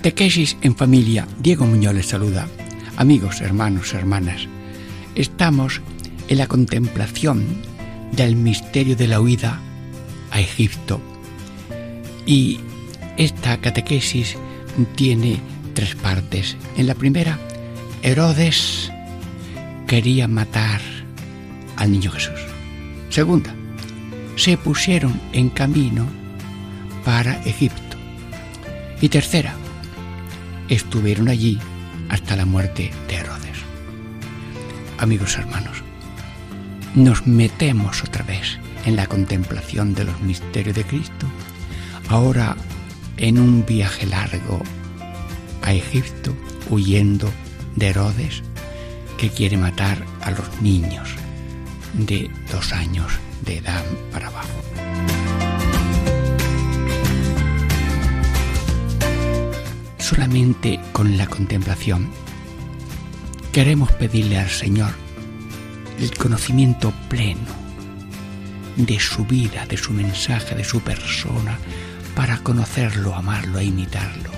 Catequesis en familia. Diego Muñoz les saluda. Amigos, hermanos, hermanas, estamos en la contemplación del misterio de la huida a Egipto. Y esta catequesis tiene tres partes. En la primera, Herodes quería matar al niño Jesús. Segunda, se pusieron en camino para Egipto. Y tercera, estuvieron allí hasta la muerte de Herodes. Amigos hermanos, nos metemos otra vez en la contemplación de los misterios de Cristo, ahora en un viaje largo a Egipto, huyendo de Herodes, que quiere matar a los niños de dos años de edad para abajo. Solamente con la contemplación. Queremos pedirle al Señor el conocimiento pleno de su vida, de su mensaje, de su persona, para conocerlo, amarlo e imitarlo.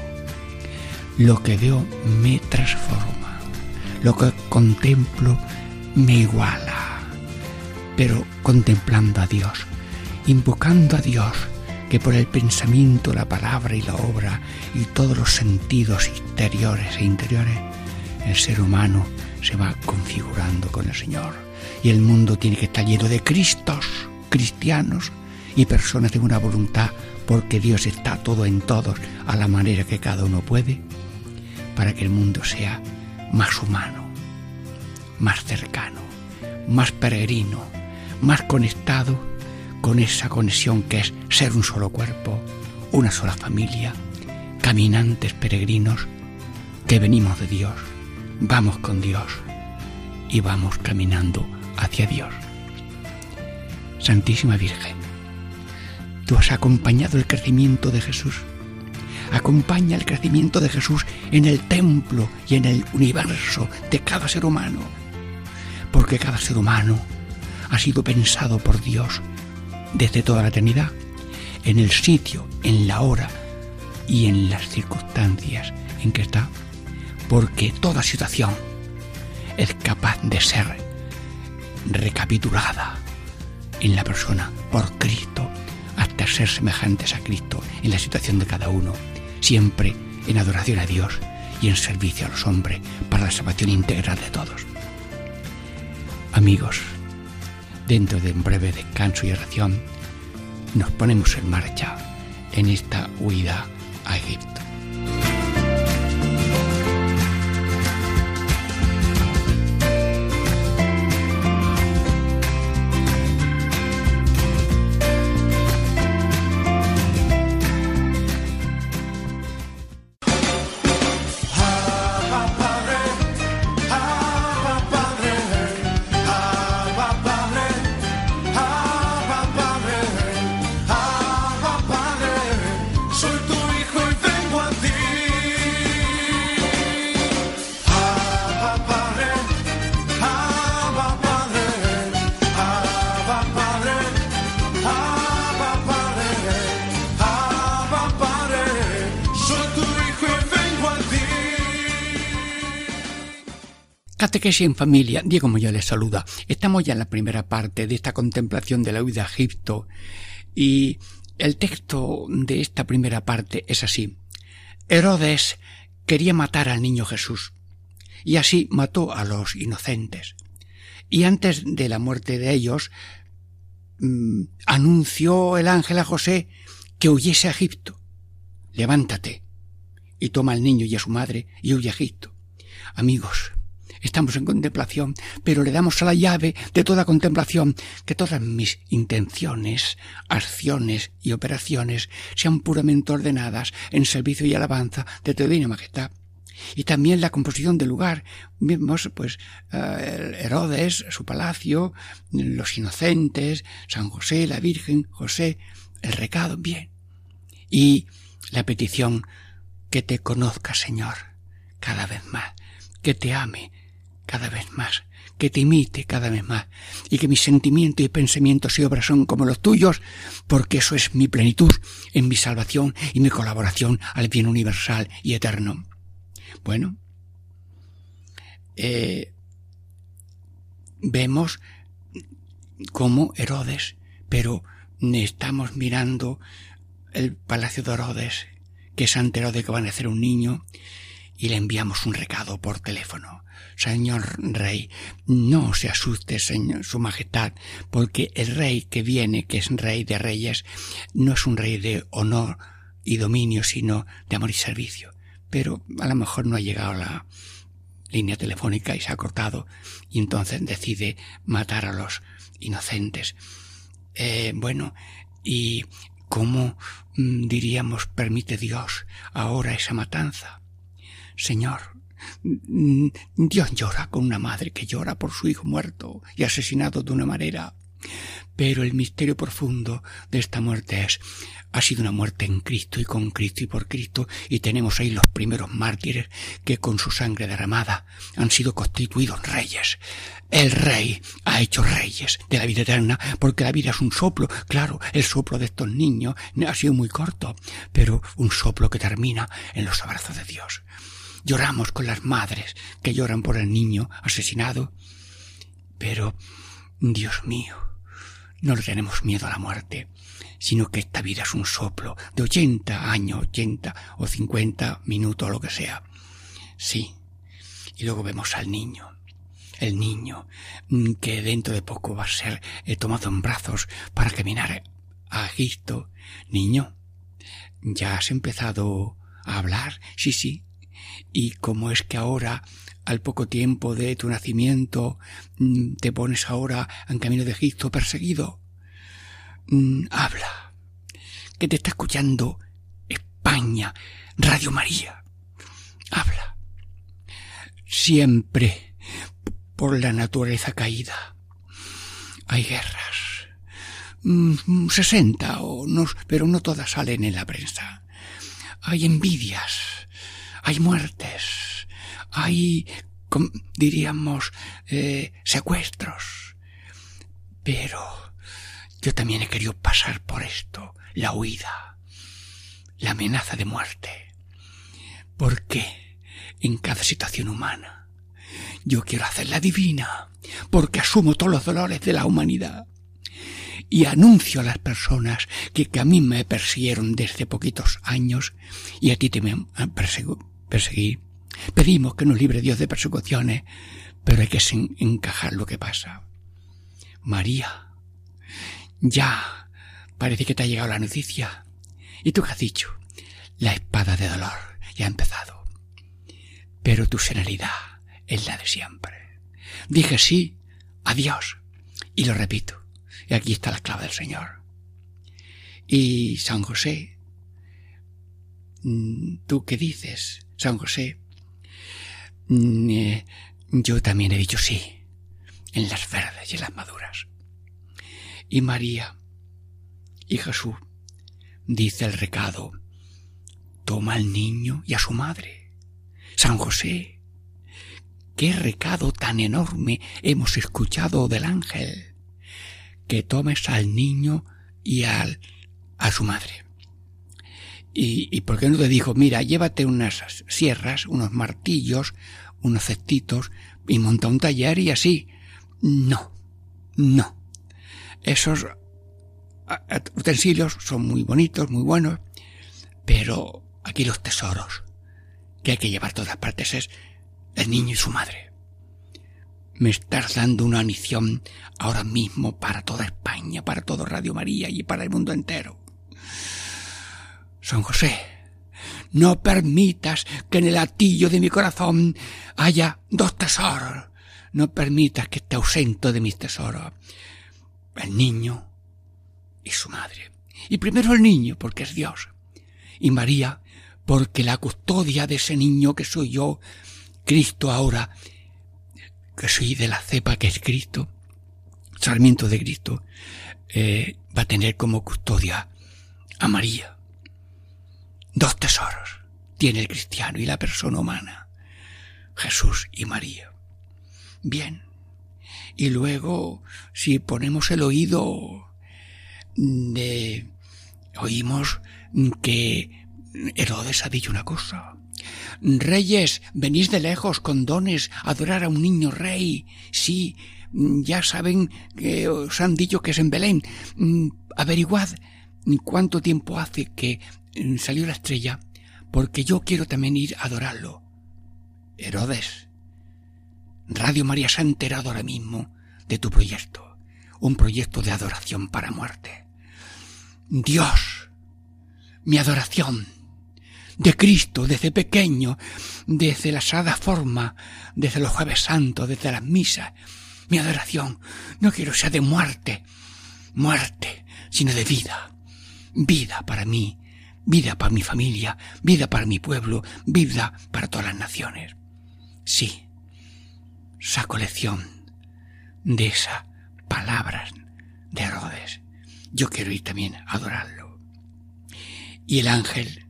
Lo que veo me transforma, lo que contemplo me iguala, pero contemplando a Dios, invocando a Dios, que por el pensamiento, la palabra y la obra y todos los sentidos exteriores e interiores, el ser humano se va configurando con el Señor. Y el mundo tiene que estar lleno de Cristos, cristianos y personas de una voluntad, porque Dios está todo en todos a la manera que cada uno puede, para que el mundo sea más humano, más cercano, más peregrino, más conectado con esa conexión que es ser un solo cuerpo, una sola familia, caminantes peregrinos que venimos de Dios, vamos con Dios y vamos caminando hacia Dios. Santísima Virgen, tú has acompañado el crecimiento de Jesús. Acompaña el crecimiento de Jesús en el templo y en el universo de cada ser humano, porque cada ser humano ha sido pensado por Dios desde toda la eternidad, en el sitio, en la hora y en las circunstancias en que está, porque toda situación es capaz de ser recapitulada en la persona por Cristo hasta ser semejantes a Cristo en la situación de cada uno, siempre en adoración a Dios y en servicio a los hombres para la salvación integral de todos. Amigos, dentro de un breve descanso y oración, nos ponemos en marcha en esta huida a Egipto. Si en familia, Diego Moya les saluda. Estamos ya en la primera parte de esta contemplación de la huida a Egipto y el texto de esta primera parte es así. Herodes quería matar al niño Jesús y así mató a los inocentes. Y antes de la muerte de ellos, mm, anunció el ángel a José que huyese a Egipto. Levántate y toma al niño y a su madre y huye a Egipto. Amigos, estamos en contemplación, pero le damos a la llave de toda contemplación que todas mis intenciones, acciones y operaciones sean puramente ordenadas en servicio y alabanza de tu divina majestad. Y también la composición del lugar. Vemos, pues, eh, Herodes, su palacio, los inocentes, San José, la Virgen, José, el recado, bien. Y la petición que te conozca, Señor, cada vez más, que te ame cada vez más, que te imite cada vez más, y que mis sentimientos y pensamientos y obras son como los tuyos, porque eso es mi plenitud en mi salvación y mi colaboración al bien universal y eterno. Bueno, eh, vemos como Herodes, pero estamos mirando el palacio de Herodes, que es ante Herodes que va a nacer un niño, y le enviamos un recado por teléfono. Señor Rey, no se asuste, Señor, Su Majestad, porque el Rey que viene, que es Rey de Reyes, no es un Rey de honor y dominio, sino de amor y servicio pero a lo mejor no ha llegado la línea telefónica y se ha cortado y entonces decide matar a los inocentes. Eh, bueno, ¿y cómo mm, diríamos permite Dios ahora esa matanza? Señor, Dios llora con una madre que llora por su hijo muerto y asesinado de una manera pero el misterio profundo de esta muerte es ha sido una muerte en Cristo y con Cristo y por Cristo, y tenemos ahí los primeros mártires que con su sangre derramada han sido constituidos reyes. El rey ha hecho reyes de la vida eterna, porque la vida es un soplo. Claro, el soplo de estos niños ha sido muy corto, pero un soplo que termina en los abrazos de Dios. Lloramos con las madres que lloran por el niño asesinado, pero, Dios mío, no le tenemos miedo a la muerte, sino que esta vida es un soplo de ochenta años, ochenta o cincuenta minutos, lo que sea. Sí. Y luego vemos al niño. El niño mm, que dentro de poco va a ser eh, tomado en brazos para caminar a Egipto. Niño, ¿ya has empezado a hablar? Sí, sí. ¿Y cómo es que ahora al poco tiempo de tu nacimiento mm, te pones ahora en camino de Egipto perseguido. Mm, habla, que te está escuchando España, Radio María. Habla. Siempre por la naturaleza caída. Hay guerras. Mm, sesenta o no, pero no todas salen en la prensa. Hay envidias, hay muertes, hay, diríamos, eh, secuestros. Pero yo también he querido pasar por esto, la huida, la amenaza de muerte. Porque en cada situación humana yo quiero hacerla divina, porque asumo todos los dolores de la humanidad. Y anuncio a las personas que, a mí me persiguieron desde poquitos años y a ti te me perseguí Pedimos que nos libre Dios de persecuciones, pero hay que encajar lo que pasa. María, ya parece que te ha llegado la noticia. ¿Y tú qué has dicho? La espada de dolor ya ha empezado. Pero tu serenidad es la de siempre. Dije sí, adiós. Y lo repito. Y aquí está la clave del Señor. Y San José, mm, ¿tú qué dices? San José, Mm, eh, yo también he dicho sí, en las verdes y en las maduras. Y María y Jesús, dice el recado, toma al niño y a su madre. San José, qué recado tan enorme hemos escuchado del ángel, que tomes al niño y al, a su madre. Y, y por qué no te dijo, mira, llévate unas sierras, unos martillos, unos cestitos y monta un taller y así. No, no. Esos utensilios son muy bonitos, muy buenos, pero aquí los tesoros que hay que llevar todas partes es el niño y su madre. Me estás dando una misión ahora mismo para toda España, para todo Radio María y para el mundo entero. San José, No permitas que en el latillo de mi corazón haya dos tesoros. No permitas que esté ausente de mis tesoros. El niño y su madre. Y primero el niño, porque es Dios. Y María, porque la custodia de ese niño que soy yo, Cristo ahora, que soy de la cepa que es Cristo, sarmiento de Cristo, eh, va a tener como custodia a María. Dos tesoros tiene el cristiano y la persona humana, Jesús y María. Bien. Y luego, si ponemos el oído de... Oímos que Herodes ha dicho una cosa. Reyes, venís de lejos con dones a adorar a un niño rey. Sí, ya saben que os han dicho que es en Belén. Mm, averiguad cuánto tiempo hace que salió la estrella, porque yo quiero también ir a adorarlo. Herodes, Radio María se ha enterado ahora mismo de tu proyecto, un proyecto de adoración para muerte. Dios, mi adoración de Cristo desde pequeño, desde la sagrada forma, desde los jueves santos, desde las misas, mi adoración no quiero sea de muerte, muerte, sino de vida, vida para mí, vida para mi familia, vida para mi pueblo, vida para todas las naciones. Sí, saco lección de esas palabras de Herodes. Yo quiero ir también a adorarlo. Y el ángel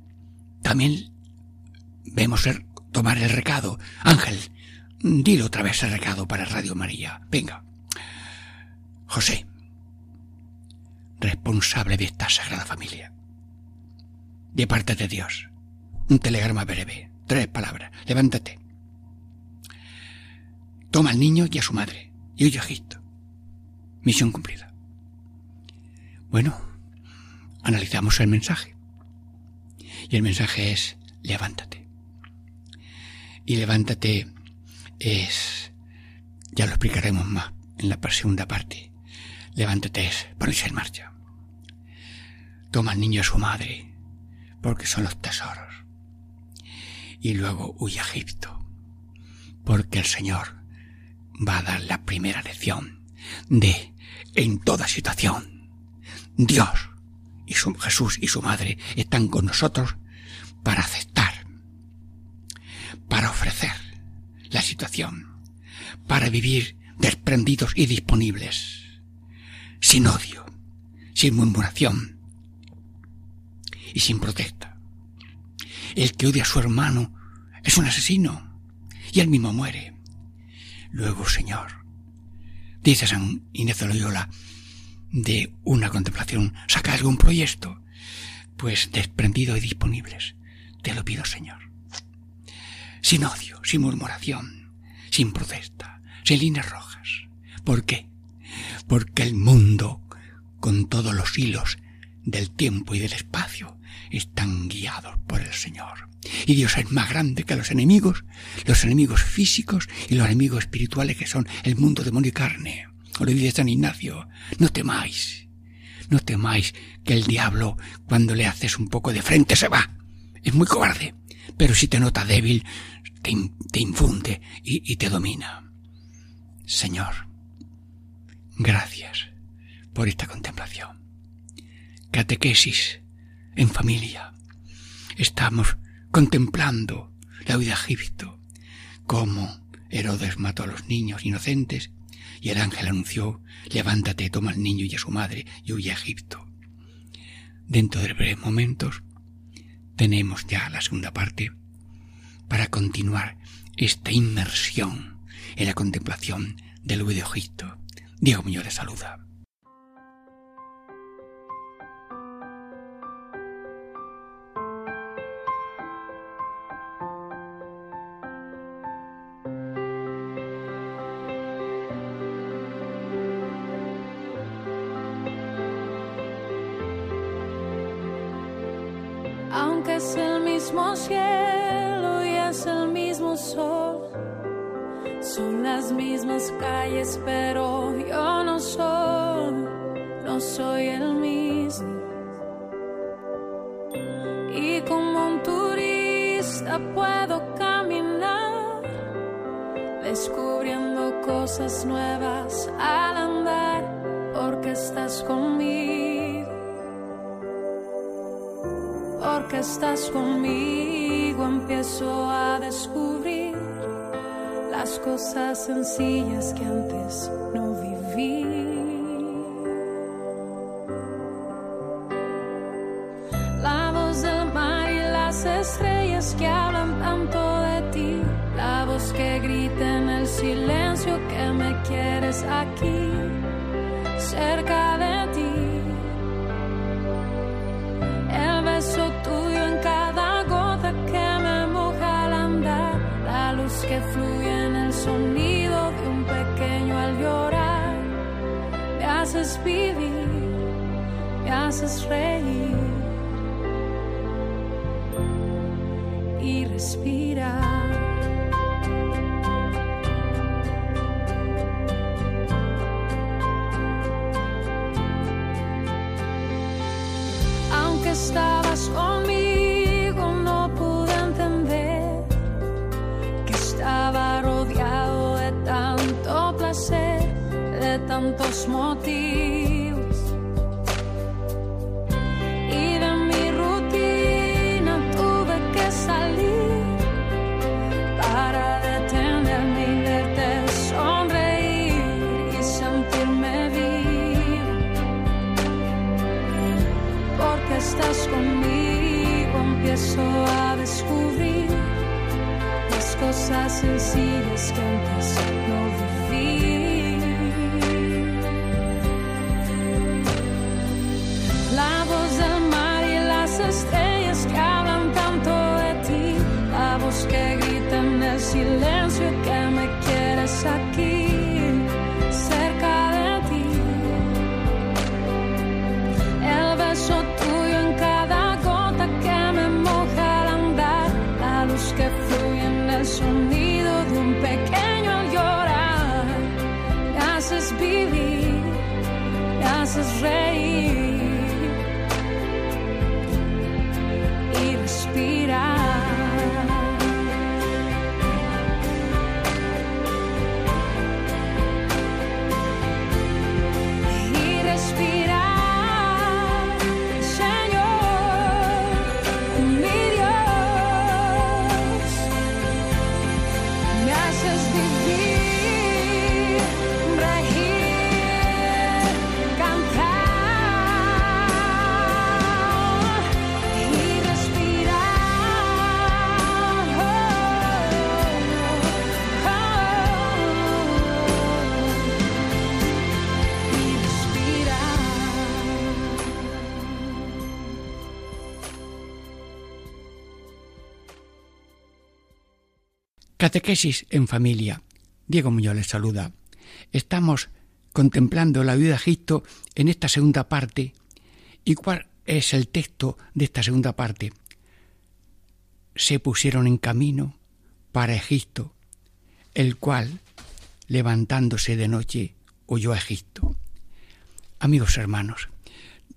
también vemos tomar el recado. Ángel, dilo otra vez el recado para Radio María. Venga. José, responsable de esta sagrada familia. De parte de Dios. Un telegrama breve. Tres palabras. Levántate. Toma al niño y a su madre. Y huye a Egipto. Misión cumplida. Bueno, analizamos el mensaje. Y el mensaje es, levántate. Y levántate es, ya lo explicaremos más en la segunda parte. Levántate es ponerse en marcha. Toma al niño a su madre, porque son los tesoros. Y luego huye a Egipto, porque el Señor va a dar la primera lección de, en toda situación, Dios y su, Jesús y su madre están con nosotros para aceptar, para ofrecer la situación, para vivir desprendidos y disponibles, sin odio, sin murmuración y sin protesta. El que odia a su hermano es un asesino y él mismo muere. Luego, Señor, dice San Inés de Loyola, de una contemplación, saca algún proyecto, pues desprendido y disponibles. Te lo pido, Señor. Sin odio, sin murmuración, sin protesta, sin líneas rojas. ¿Por qué? Porque el mundo, con todos los hilos del tiempo y del espacio, están guiados por el Señor. Y Dios es más grande que los enemigos, los enemigos físicos y los enemigos espirituales que son el mundo demonio y carne. O le dice San Ignacio, no temáis, no temáis que el diablo, cuando le haces un poco de frente, se va. Es muy cobarde, pero si te nota débil, te, infunde y te domina. Señor, gracias por esta contemplación. Catequesis en familia. Estamos contemplando la huida a Egipto, cómo Herodes mató a los niños inocentes y el ángel anunció, levántate, toma al niño y a su madre y huye a Egipto. Dentro de breves momentos tenemos ya la segunda parte para continuar esta inmersión en la contemplación del huido de Egipto. Diego Muñoz de saluda. Calles, pero yo no soy, no soy el mismo. Y como un turista puedo caminar, descubriendo cosas nuevas al andar, porque estás conmigo, porque estás conmigo, empiezo a descubrir las cosas sencillas que antes no viví. La voz del mar y las estrellas que hablan tanto de ti, la voz que grita en el silencio que me quieres aquí, vivir, me haces reír Catequesis en familia. Diego Muñoz les saluda. Estamos contemplando la vida de Egipto en esta segunda parte. ¿Y cuál es el texto de esta segunda parte? Se pusieron en camino para Egipto, el cual, levantándose de noche, huyó a Egipto. Amigos hermanos,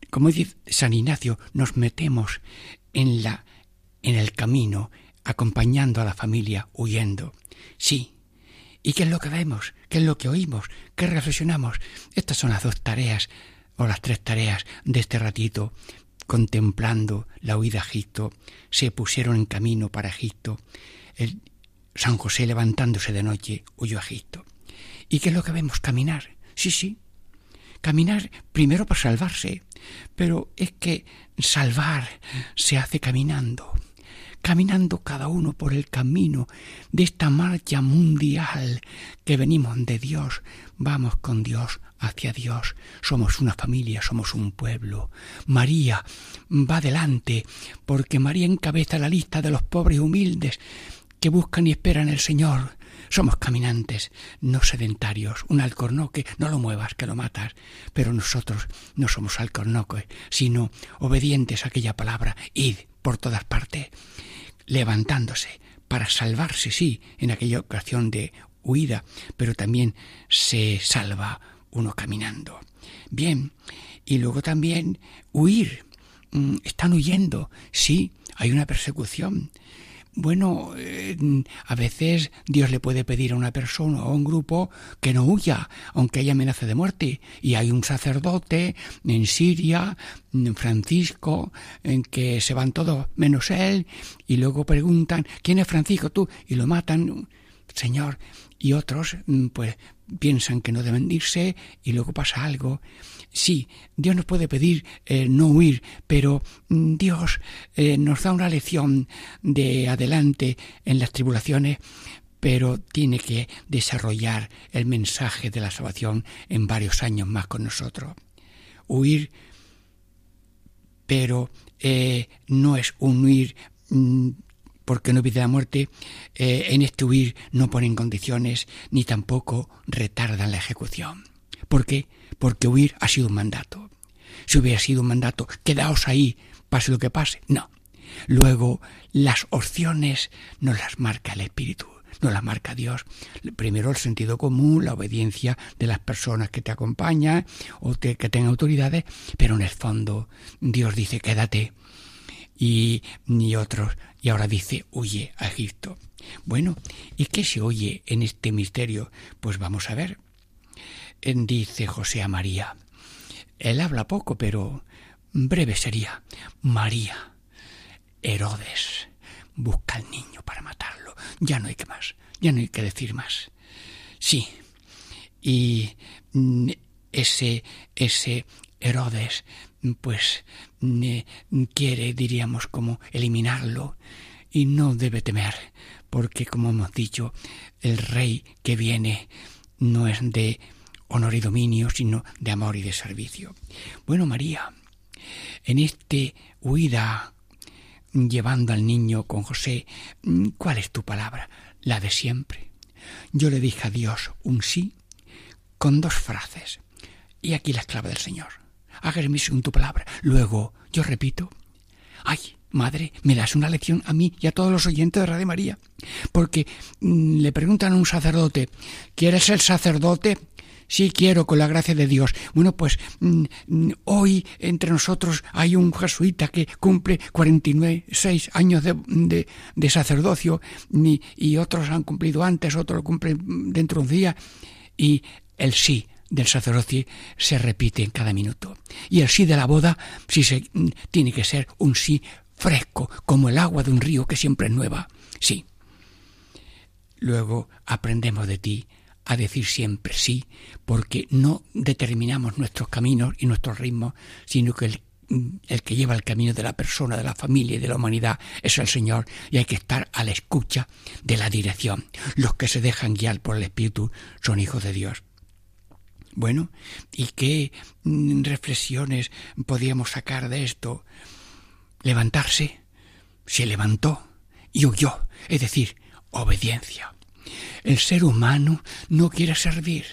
como dice San Ignacio, nos metemos en la en el camino, acompañando a la familia, huyendo. Sí. ¿Y qué es lo que vemos? ¿Qué es lo que oímos? ¿Qué reflexionamos? Estas son las dos tareas o las tres tareas de este ratito, contemplando la huida a Egipto. Se pusieron en camino para Egipto. El San José levantándose de noche huyó a Egipto. ¿Y qué es lo que vemos? Caminar. Sí, sí. Caminar primero para salvarse. Pero es que salvar se hace caminando caminando cada uno por el camino de esta marcha mundial que venimos de Dios, vamos con Dios hacia Dios, somos una familia, somos un pueblo. María va adelante porque María encabeza la lista de los pobres y humildes que buscan y esperan el Señor. Somos caminantes, no sedentarios. Un alcornoque, no lo muevas, que lo matas. Pero nosotros no somos alcornoques, sino obedientes a aquella palabra, id por todas partes levantándose para salvarse, sí, en aquella ocasión de huida, pero también se salva uno caminando. Bien, y luego también huir. Están huyendo, sí, hay una persecución. Bueno, eh, a veces Dios le puede pedir a una persona o a un grupo que no huya, aunque haya amenaza de muerte. Y hay un sacerdote en Siria, Francisco, en que se van todos menos él, y luego preguntan, ¿quién es Francisco tú? Y lo matan. Señor, y otros mm, pues piensan que no deben irse y luego pasa algo. Sí, Dios nos puede pedir eh, no huir, pero mm, Dios eh, nos da una lección de adelante en las tribulaciones, pero tiene que desarrollar el mensaje de la salvación en varios años más con nosotros. Huir, pero eh, no es un huir mm, porque no evita la muerte, eh, en este huir no ponen condiciones ni tampoco retardan la ejecución. ¿Por qué? Porque huir ha sido un mandato. Si hubiera sido un mandato, quedaos ahí, pase lo que pase. No. Luego, las opciones no las marca el Espíritu, no las marca Dios. Primero el sentido común, la obediencia de las personas que te acompañan o que tengan autoridades, pero en el fondo Dios dice quédate y ni otros y ahora dice huye a Egipto. Bueno, ¿y qué se oye en este misterio? Pues vamos a ver. Dice José a María. Él habla poco, pero breve sería. María, Herodes, busca al niño para matarlo. Ya no hay que más, ya no hay que decir más. Sí, y mm, ese, ese Herodes pues quiere, diríamos, como eliminarlo y no debe temer, porque como hemos dicho, el rey que viene no es de honor y dominio, sino de amor y de servicio. Bueno, María, en este huida llevando al niño con José, ¿cuál es tu palabra? La de siempre. Yo le dije a Dios un sí con dos frases. Y aquí la esclava del Señor hágame según tu palabra. Luego, yo repito, ay, madre, me das una lección a mí y a todos los oyentes de Radio María. Porque mm, le preguntan a un sacerdote, ¿quieres ser sacerdote? Sí quiero, con la gracia de Dios. Bueno, pues mm, mm, hoy entre nosotros hay un jesuita que cumple 46 años de, de, sacerdocio y, y, otros han cumplido antes, otros lo cumplen dentro de un día. Y el sí del sacerdocio se repite en cada minuto. Y el sí de la boda sí se, mm, tiene que ser un sí fresco, como el agua de un río que siempre es nueva. Sí. Luego aprendemos de ti a decir siempre sí, porque no determinamos nuestros caminos y nuestros ritmos, sino que el, mm, el, que lleva el camino de la persona, de la familia y de la humanidad es el Señor y hay que estar a la escucha de la dirección. Los que se dejan guiar por el Espíritu son hijos de Dios. Bueno, ¿y qué mm, reflexiones podíamos sacar de esto? Levantarse, se levantó y huyó, es decir, obediencia. El ser humano no quiere servir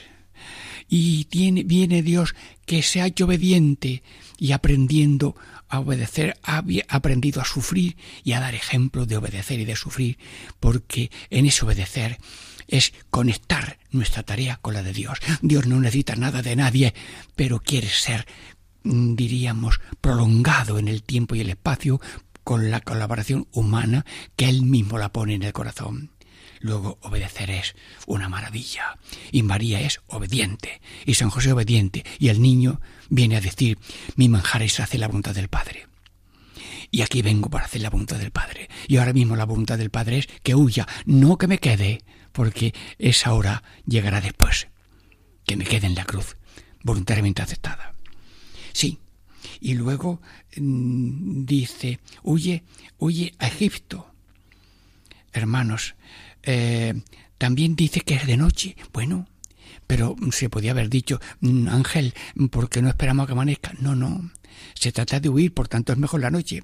y tiene, viene Dios que se ha obediente y aprendiendo a obedecer, ha aprendido a sufrir y a dar ejemplo de obedecer y de sufrir, porque en ese obedecer es conectar nuestra tarea con la de Dios. Dios no necesita nada de nadie, pero quiere ser, mm, diríamos, prolongado en el tiempo y el espacio con la colaboración humana que Él mismo la pone en el corazón. Luego obedecer es una maravilla. Y María es obediente. Y San José obediente. Y el niño viene a decir, mi manjar es hacer la voluntad del Padre. Y aquí vengo para hacer la voluntad del Padre. Y ahora mismo la voluntad del Padre es que huya, no que me quede, porque esa hora llegará después, que me quede en la cruz, voluntariamente aceptada. Sí, y luego mm, dice, huye, huye a Egipto. Hermanos, eh, también dice que es de noche. Bueno, pero se podía haber dicho, mm, Ángel, ¿por qué no esperamos a que amanezca? No, no, se trata de huir, por tanto es mejor la noche.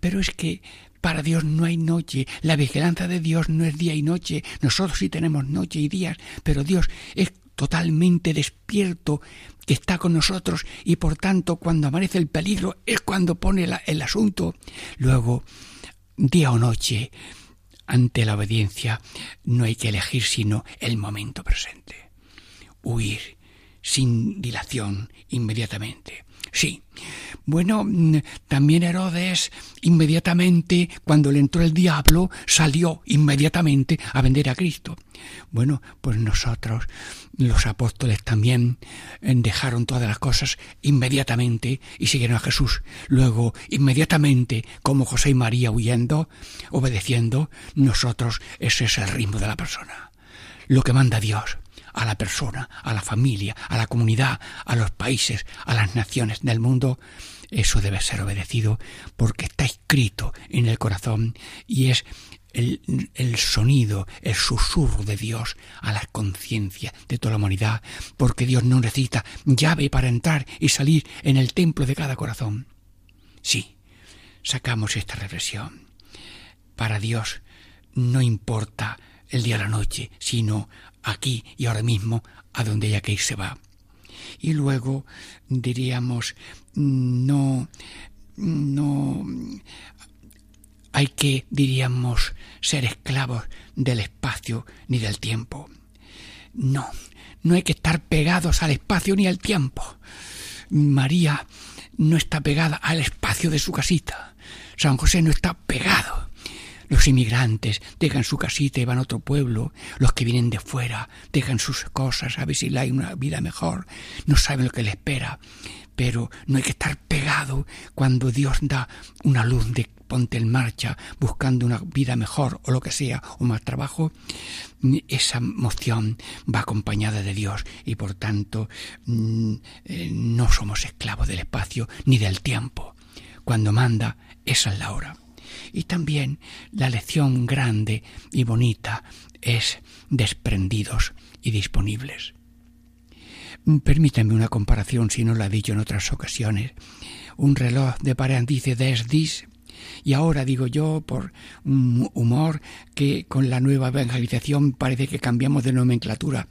Pero es que para Dios no hay noche, la vigilancia de Dios no es día y noche, nosotros sí tenemos noche y días, pero Dios es totalmente despierto, que está con nosotros y por tanto cuando amanece el peligro es cuando pone el asunto. Luego, día o noche, ante la obediencia no hay que elegir sino el momento presente. Huir sin dilación inmediatamente. Sí. Bueno, mm, también Herodes inmediatamente, cuando le entró el diablo, salió inmediatamente a vender a Cristo. Bueno, pues nosotros, los apóstoles también eh, dejaron todas las cosas inmediatamente y siguieron a Jesús. Luego, inmediatamente, como José y María huyendo, obedeciendo, nosotros, ese es el ritmo de la persona. Lo que manda Dios a la persona, a la familia, a la comunidad, a los países, a las naciones del mundo, eso debe ser obedecido porque está escrito en el corazón y es el, sonido, el susurro de Dios a la conciencia de toda la humanidad, porque Dios no necesita llave para entrar y salir en el templo de cada corazón. Sí, sacamos esta reflexión. Para Dios no importa el día o la noche, sino aquí y ahora mismo a donde ella que se va. Y luego diríamos, no, no hay que, diríamos, ser esclavos del espacio ni del tiempo. No, no hay que estar pegados al espacio ni al tiempo. María no está pegada al espacio de su casita. San José no está pegado los inmigrantes dejan su casita y van a otro pueblo. Los que vienen de fuera dejan sus cosas a ver si hay una vida mejor. No saben lo que les espera. Pero no hay que estar pegado cuando Dios da una luz de ponte en marcha buscando una vida mejor o lo que sea o más trabajo, esa moción va acompañada de Dios y por tanto mm, eh, no somos esclavos del espacio ni del tiempo. Cuando manda, esa es la hora. Y también la lección grande y bonita es desprendidos y disponibles. Permítanme una comparación, si no la he dicho en otras ocasiones. Un reloj de pared dice des y ahora digo yo, por un humor, que con la nueva evangelización parece que cambiamos de nomenclatura,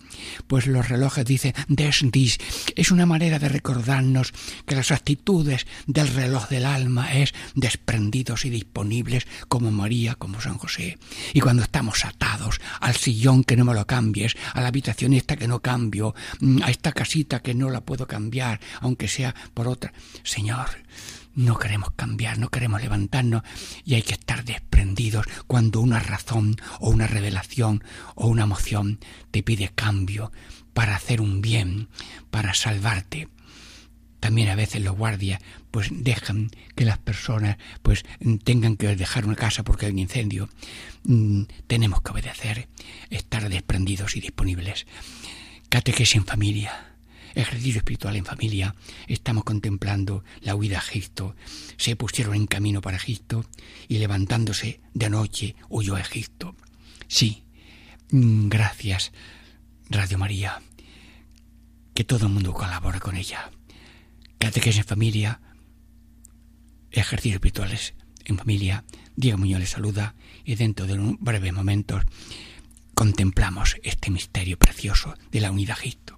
pues los relojes dicen des dis. Es una manera de recordarnos que las actitudes del reloj del alma es desprendidos y disponibles como María, como San José. Y cuando estamos atados al sillón que no me lo cambies, a la habitación esta que no cambio, a esta casita que no la puedo cambiar, aunque sea por otra. Señor, no queremos cambiar, no queremos levantarnos y hay que estar desprendidos cuando una razón o una revelación o una emoción te pide cambio para hacer un bien, para salvarte. También a veces los guardias pues dejan que las personas pues tengan que dejar una casa porque hay un incendio. Mm, tenemos que obedecer, estar desprendidos y disponibles. Catequesis en familia ejercicio espiritual en familia, estamos contemplando la huida a Egipto. Se pusieron en camino para Egipto y levantándose de noche huyó a Egipto. Sí, mm, gracias, Radio María, que todo el mundo colabore con ella. Catequesis en familia, ejercicios espirituales en familia. Diego Muñoz les saluda y dentro de un breve momento contemplamos este misterio precioso de la unidad Egipto.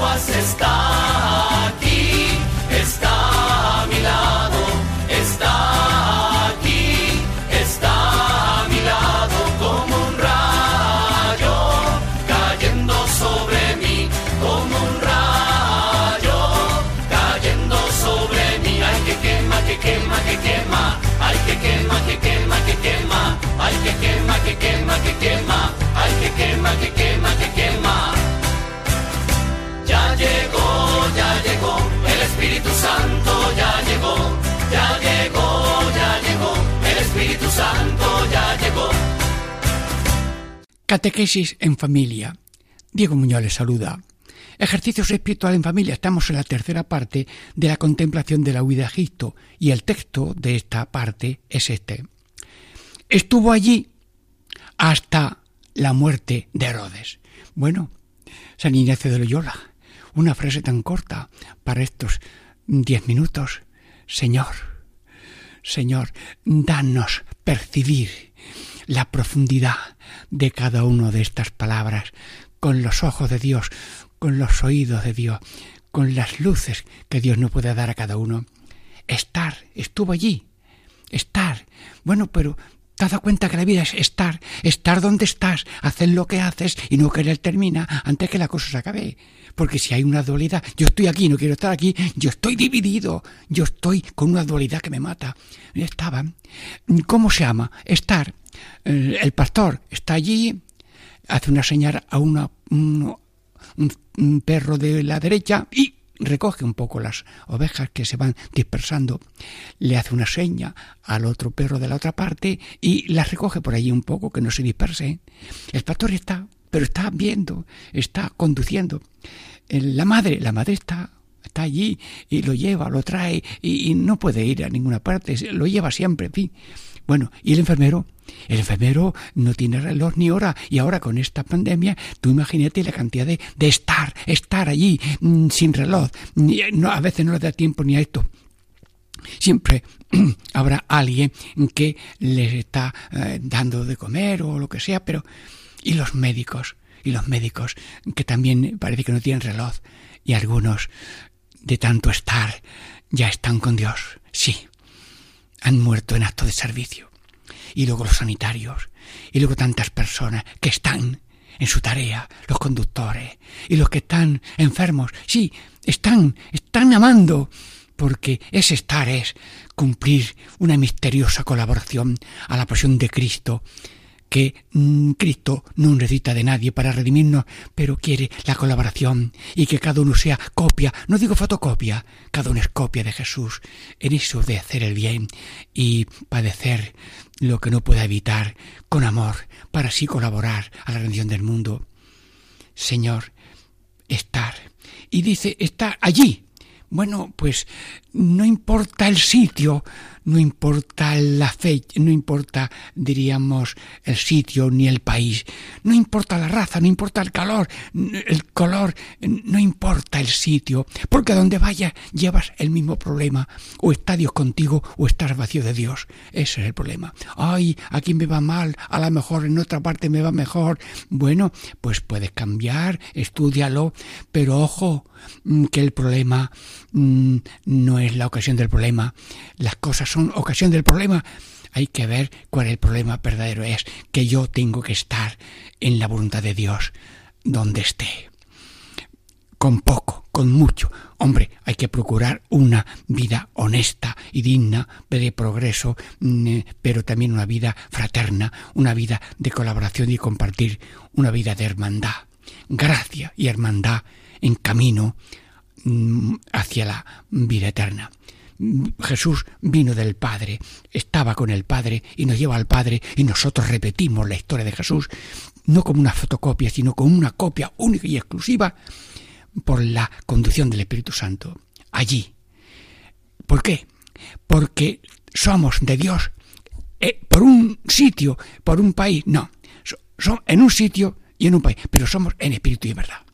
aguas está Catequesis en familia. Diego Muñoz les saluda. Ejercicios espirituales en familia. Estamos en la tercera parte de la contemplación de la huida a Egipto y el texto de esta parte es este. Estuvo allí hasta la muerte de Herodes. Bueno, San Ignacio de Loyola, una frase tan corta para estos diez minutos. Señor, Señor, danos percibir la profundidad de cada una de estas palabras con los ojos de Dios, con los oídos de Dios, con las luces que Dios no puede dar a cada uno. Estar, estuvo allí. Estar. Bueno, pero te has dado cuenta que la vida es estar, estar donde estás, hacer lo que haces y no querer terminar antes que la cosa se acabe. Porque si hay una dualidad, yo estoy aquí, no quiero estar aquí, yo estoy dividido, yo estoy con una dualidad que me mata. Estaba. ¿Cómo se llama? Estar. El pastor está allí, hace una señal a un perro de la derecha y recoge un poco las ovejas que se van dispersando, le hace una seña al otro perro de la otra parte y las recoge por allí un poco que no se disperse. El pastor está, pero está viendo, está conduciendo. La madre, la madre está está allí y lo lleva, lo trae y, y, no puede ir a ninguna parte, lo lleva siempre, en fin. Bueno, y el enfermero el enfermero no tiene reloj ni hora y ahora con esta pandemia, tú imagínate la cantidad de, estar, estar allí mm, sin reloj. No, a veces no le da tiempo ni a esto. Siempre habrá alguien que les está eh, dando de comer o lo que sea, pero y los médicos, y los médicos que también parece que no tienen reloj y algunos de tanto estar ya están con Dios. Sí, han muerto en acto de servicio. Y luego los sanitarios, y luego tantas personas que están en su tarea, los conductores, y los que están enfermos, sí, están, están amando, porque ese estar es cumplir una misteriosa colaboración a la pasión de Cristo que mm, Cristo no necesita de nadie para redimirnos, pero quiere la colaboración y que cada uno sea copia, no digo fotocopia, cada uno es copia de Jesús en eso de hacer el bien y padecer lo que no pueda evitar con amor para así colaborar a la rendición del mundo. Señor, estar. Y dice, estar allí. Bueno, pues no importa el sitio, no importa la fe, no importa, diríamos, el sitio ni el país, no importa la raza, no importa el calor, el color, no importa el sitio, porque donde vayas llevas el mismo problema, o está Dios contigo o estás vacío de Dios, ese es el problema. Ay, aquí me va mal, a lo mejor en otra parte me va mejor. Bueno, pues puedes cambiar, estudialo, pero ojo, mm, que el problema mm, no es la ocasión del problema, las cosas son ocasión del problema. Hay que ver cuál el problema verdadero es, que yo tengo que estar en la voluntad de Dios donde esté. Con poco, con mucho. Hombre, hay que procurar una vida honesta y digna de progreso, mm, pero también una vida fraterna, una vida de colaboración y compartir, una vida de hermandad. Gracia y hermandad en camino mm, hacia la vida eterna. Jesús vino del Padre, estaba con el Padre y nos lleva al Padre y nosotros repetimos la historia de Jesús, no como una fotocopia, sino como una copia única y exclusiva por la conducción del Espíritu Santo. Allí. ¿Por qué? Porque somos de Dios eh, por un sitio, por un país, no. Son en un sitio y en un país, pero somos en espíritu y verdad.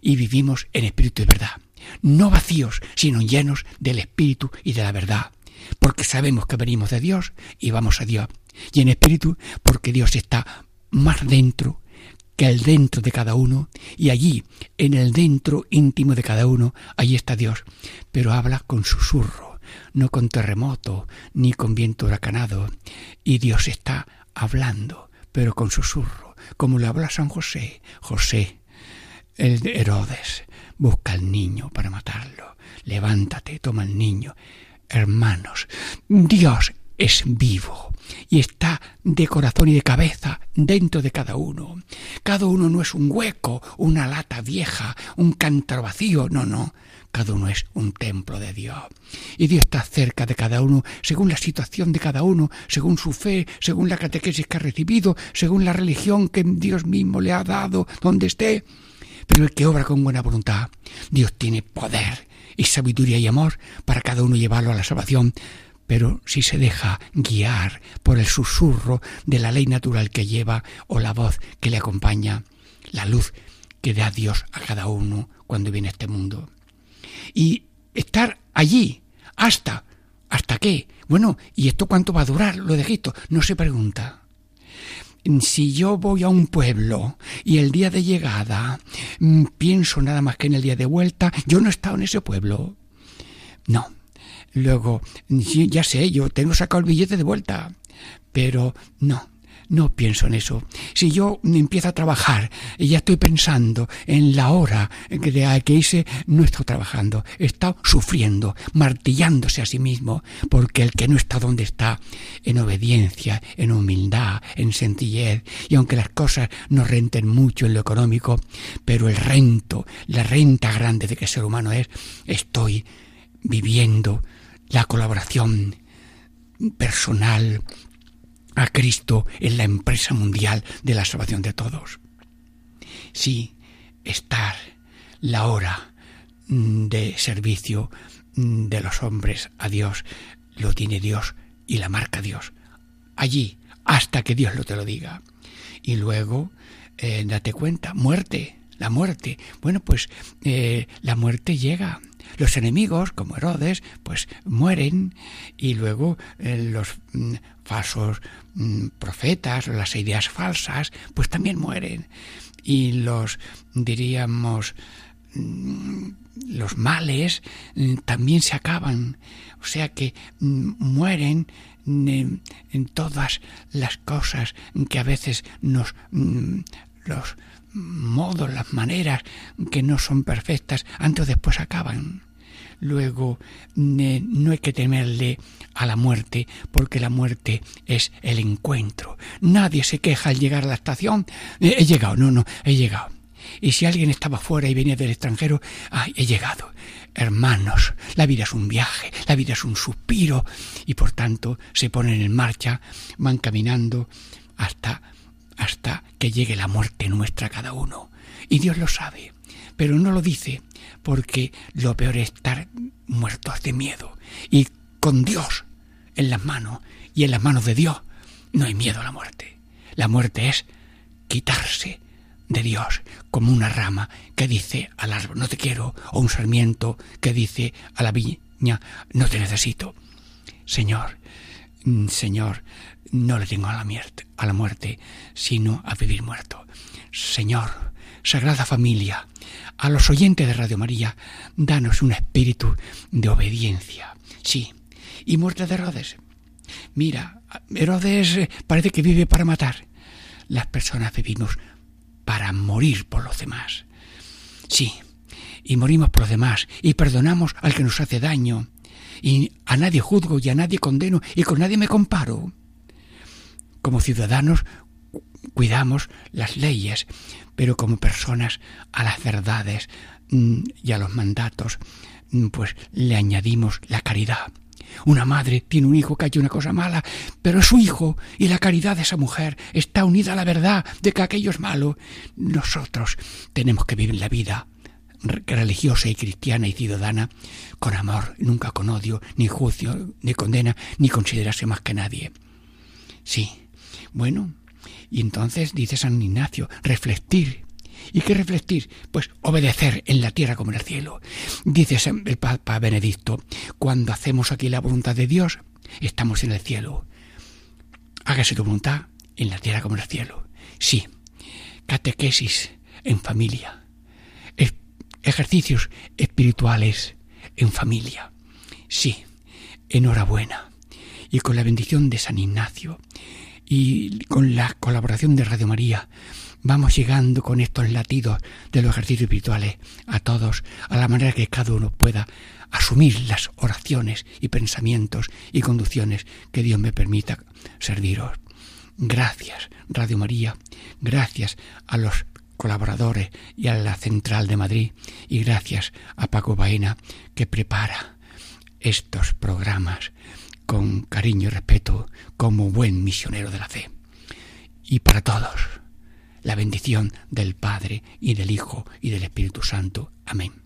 Y vivimos en espíritu y verdad no vacíos, sino llenos del Espíritu y de la verdad, porque sabemos que venimos de Dios y vamos a Dios, y en Espíritu porque Dios está más dentro que el dentro de cada uno, y allí, en el dentro íntimo de cada uno, ahí está Dios, pero habla con susurro, no con terremoto, ni con viento huracanado, y Dios está hablando, pero con susurro, como le habla San José, José, el de Herodes, al niño para matarlo. Levántate, toma al niño. Hermanos, Dios es vivo y está de corazón y de cabeza dentro de cada uno. Cada uno no es un hueco, una lata vieja, un cántaro vacío, no, no. Cada uno es un templo de Dios. Y Dios está cerca de cada uno, según la situación de cada uno, según su fe, según la catequesis que ha recibido, según la religión que Dios mismo le ha dado, donde esté pero el que obra con buena voluntad. Dios tiene poder y sabiduría y amor para cada uno llevarlo a la salvación, pero si se deja guiar por el susurro de la ley natural que lleva o la voz que le acompaña, la luz que da Dios a cada uno cuando viene a este mundo. Y estar allí hasta, ¿hasta qué? Bueno, ¿y esto cuánto va a durar lo de Egipto? No se pregunta. Si yo voy a un pueblo y el día de llegada mm, pienso nada más que en el día de vuelta, yo no he estado en ese pueblo. No. Luego, ya sé, yo tengo sacado el billete de vuelta, pero no, no pienso en eso. Si yo empiezo a trabajar y ya estoy pensando en la hora que, que hice, no estoy trabajando, estado sufriendo, martillándose a sí mismo, porque el que no está donde está, en obediencia, en humildad, en sencillez, y aunque las cosas no renten mucho en lo económico, pero el rento, la renta grande de que ser humano es, estoy viviendo la colaboración personal, a Cristo en la empresa mundial de la salvación de todos. Sí, estar la hora mm, de servicio mm, de los hombres a Dios lo tiene Dios y la marca Dios. Allí, hasta que Dios lo te lo diga. Y luego, eh, date cuenta, muerte, la muerte. Bueno, pues eh, la muerte llega. Los enemigos, como Herodes, pues mueren y luego eh, los mm, falsos mm, profetas, las ideas falsas, pues también mueren. Y los, diríamos, mm, los males también se acaban. O sea que mueren en, todas las cosas que a veces nos los modos, las maneras que no son perfectas, antes o después acaban. Luego, no hay que temerle a la muerte, porque la muerte es el encuentro. Nadie se queja al llegar a la estación. He llegado, no, no, he llegado. Y si alguien estaba fuera y venía del extranjero, ay, he llegado. Hermanos, la vida es un viaje, la vida es un suspiro, y por tanto se ponen en marcha, van caminando hasta hasta que llegue la muerte nuestra cada uno. Y Dios lo sabe, pero no lo dice porque lo peor es estar muertos de miedo. Y con Dios en las manos y en las manos de Dios no hay miedo a la muerte. La muerte es quitarse de Dios como una rama que dice al árbol no te quiero o un sarmiento que dice a la viña no te necesito. Señor, mm, Señor, no le tengo a la, muerte, a la muerte, sino a vivir muerto. Señor, Sagrada Familia, a los oyentes de Radio María, danos un espíritu de obediencia. Sí, y muerte de Herodes. Mira, Herodes eh, parece que vive para matar. Las personas vivimos para morir por los demás. Sí, y morimos por los demás, y perdonamos al que nos hace daño, y a nadie juzgo y a nadie condeno, y con nadie me comparo como ciudadanos cuidamos las leyes, pero como personas a las verdades mm, y a los mandatos, mm, pues le añadimos la caridad. Una madre tiene un hijo que ha una cosa mala, pero es su hijo y la caridad de esa mujer está unida a la verdad de que aquello es malo. Nosotros tenemos que vivir la vida religiosa y cristiana y ciudadana con amor, nunca con odio, ni juicio, ni condena, ni considerarse más que nadie. Sí, bueno, y entonces dice San Ignacio, reflectir. ¿Y qué reflectir? Pues obedecer en la tierra como en el cielo. Dice el Papa Benedicto, cuando hacemos aquí la voluntad de Dios, estamos en el cielo. Hágase tu voluntad en la tierra como en el cielo. Sí, catequesis en familia, ejercicios espirituales en familia. Sí, enhorabuena. Y con la bendición de San Ignacio y con la colaboración de Radio María vamos llegando con estos latidos de los ejercicios espirituales a todos, a la manera que cada uno pueda asumir las oraciones y pensamientos y conducciones que Dios me permita serviros. Gracias, Radio María, gracias a los colaboradores y a la Central de Madrid. Y gracias a Paco Baena que prepara estos programas con cariño y respeto como buen misionero de la fe. Y para todos, la bendición del Padre y del Hijo y del Espíritu Santo. Amén.